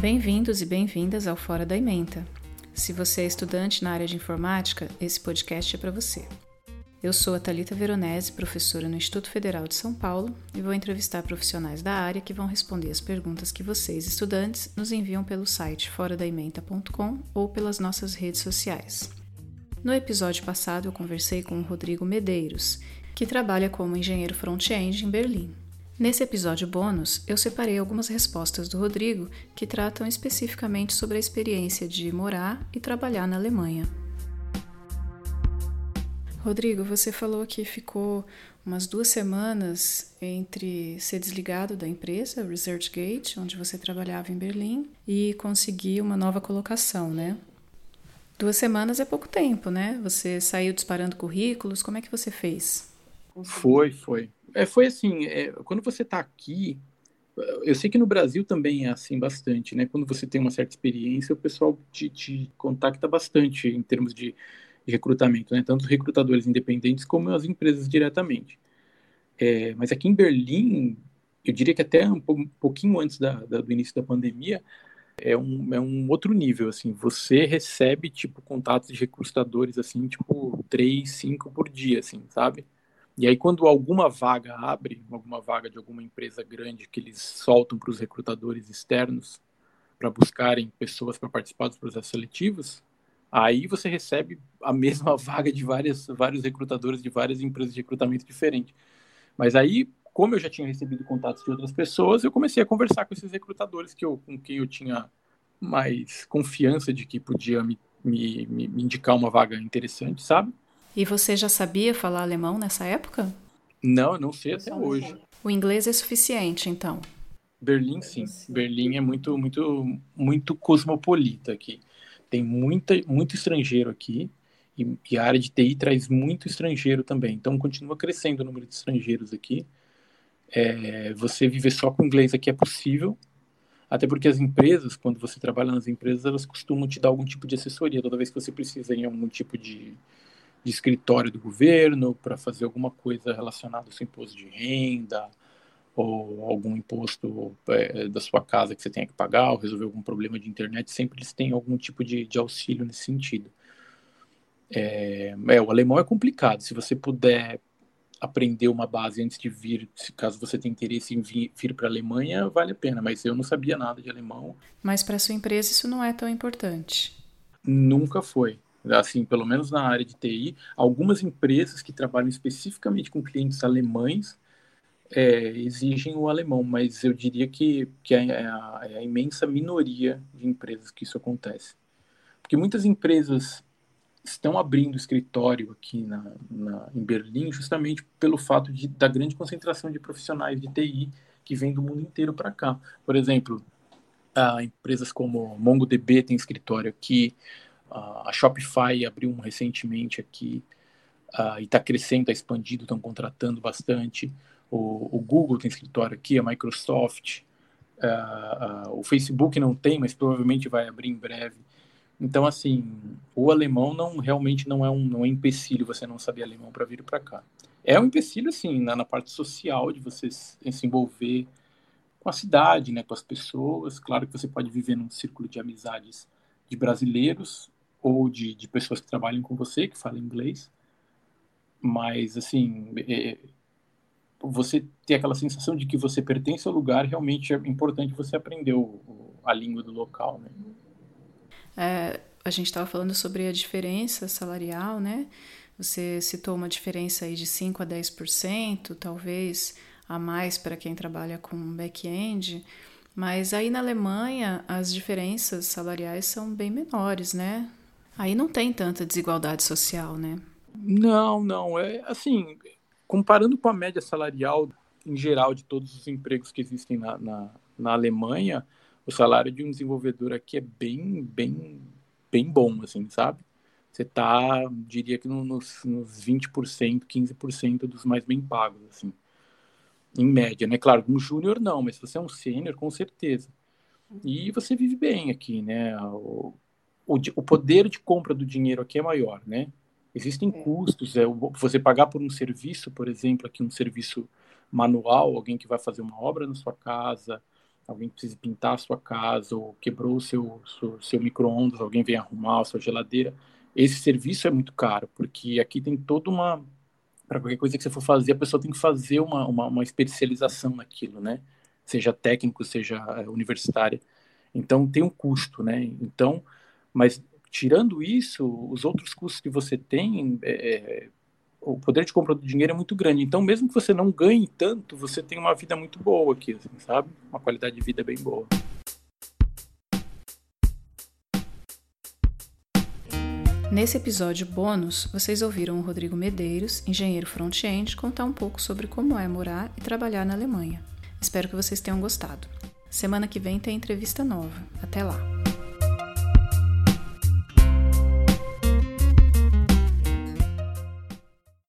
Bem-vindos e bem-vindas ao Fora da Ementa. Se você é estudante na área de informática, esse podcast é para você. Eu sou a Talita Veronese, professora no Instituto Federal de São Paulo, e vou entrevistar profissionais da área que vão responder as perguntas que vocês, estudantes, nos enviam pelo site foradaementa.com ou pelas nossas redes sociais. No episódio passado, eu conversei com o Rodrigo Medeiros, que trabalha como engenheiro front-end em Berlim. Nesse episódio bônus, eu separei algumas respostas do Rodrigo que tratam especificamente sobre a experiência de morar e trabalhar na Alemanha. Rodrigo, você falou que ficou umas duas semanas entre ser desligado da empresa ResearchGate, onde você trabalhava em Berlim, e conseguir uma nova colocação, né? Duas semanas é pouco tempo, né? Você saiu disparando currículos, como é que você fez? Foi, foi. É, foi assim, é, quando você está aqui, eu sei que no Brasil também é assim bastante, né? Quando você tem uma certa experiência, o pessoal te, te contacta bastante em termos de de recrutamento, né? tanto os recrutadores independentes como as empresas diretamente. É, mas aqui em Berlim, eu diria que até um, pouquinho antes da, da, do início da pandemia, é um, é um outro nível, assim, você recebe, tipo, contatos de recrutadores, assim, tipo, três, cinco por dia, assim, sabe? E aí, quando alguma vaga abre, alguma vaga de alguma empresa grande que eles soltam para os recrutadores externos para buscarem pessoas para participar dos processos seletivos, Aí você recebe a mesma vaga de várias, vários recrutadores de várias empresas de recrutamento diferentes. Mas aí, como eu já tinha recebido contatos de outras pessoas, eu comecei a conversar com esses recrutadores que eu, com quem eu tinha mais confiança de que podia me, me, me indicar uma vaga interessante, sabe? E você já sabia falar alemão nessa época? Não, não sei até hoje. O inglês é suficiente, então? Berlim, sim. Berlim é muito, muito, muito cosmopolita aqui tem muita, muito estrangeiro aqui e, e, a área de TI traz muito estrangeiro também. Então continua crescendo o número de estrangeiros aqui. É, você viver só com inglês aqui é possível, até porque as empresas, quando você trabalha nas empresas, elas costumam te dar algum tipo de assessoria toda vez que você precisa em algum tipo de, de escritório do governo para fazer alguma coisa relacionada ao seu imposto de renda, ou algum imposto é, da sua casa que você tenha que pagar, ou resolver algum problema de internet, sempre eles têm algum tipo de, de auxílio nesse sentido. É, é, o alemão é complicado. Se você puder aprender uma base antes de vir, se caso você tenha interesse em vir, vir para a Alemanha, vale a pena. Mas eu não sabia nada de alemão. Mas para sua empresa isso não é tão importante? Nunca foi. Assim, pelo menos na área de TI, algumas empresas que trabalham especificamente com clientes alemães é, exigem o alemão, mas eu diria que, que é, é, a, é a imensa minoria de empresas que isso acontece. Porque muitas empresas estão abrindo escritório aqui na, na, em Berlim justamente pelo fato de, da grande concentração de profissionais de TI que vem do mundo inteiro para cá. Por exemplo, a empresas como MongoDB tem escritório aqui, a Shopify abriu um recentemente aqui, e está crescendo, está expandindo, estão contratando bastante o, o Google tem escritório aqui, a Microsoft, uh, uh, o Facebook não tem, mas provavelmente vai abrir em breve. Então, assim, o alemão não realmente não é um, não é empecilho você não saber alemão para vir para cá. É um empecilho, assim, na, na, parte social, de você se envolver com a cidade, né, com as pessoas. Claro que você pode viver num círculo de amizades de brasileiros ou de, de pessoas que trabalham com você, que falam inglês. Mas, assim, é, você ter aquela sensação de que você pertence ao lugar, realmente é importante você aprender o, a língua do local, né? É, a gente estava falando sobre a diferença salarial, né? Você citou uma diferença aí de 5 a 10%, talvez a mais para quem trabalha com back-end, mas aí na Alemanha as diferenças salariais são bem menores, né? Aí não tem tanta desigualdade social, né? Não, não. É assim, comparando com a média salarial em geral de todos os empregos que existem na, na, na Alemanha, o salário de um desenvolvedor aqui é bem, bem, bem bom, assim, sabe? Você tá, diria que nos, nos 20%, 15% dos mais bem pagos, assim, em média, né? Claro, um júnior não, mas se você é um sênior, com certeza. E você vive bem aqui, né? O, o poder de compra do dinheiro aqui é maior, né? Existem é. custos, é, você pagar por um serviço, por exemplo, aqui um serviço manual, alguém que vai fazer uma obra na sua casa, alguém precisa pintar a sua casa ou quebrou o seu, seu, seu micro-ondas, alguém vem arrumar a sua geladeira. Esse serviço é muito caro, porque aqui tem toda uma. Para qualquer coisa que você for fazer, a pessoa tem que fazer uma, uma, uma especialização naquilo, né? Seja técnico, seja é, universitária. Então tem um custo, né? Então, mas tirando isso, os outros custos que você tem, é, é, o poder de compra do dinheiro é muito grande. Então, mesmo que você não ganhe tanto, você tem uma vida muito boa aqui, assim, sabe? Uma qualidade de vida bem boa. Nesse episódio bônus, vocês ouviram o Rodrigo Medeiros, engenheiro front-end, contar um pouco sobre como é morar e trabalhar na Alemanha. Espero que vocês tenham gostado. Semana que vem tem entrevista nova. Até lá!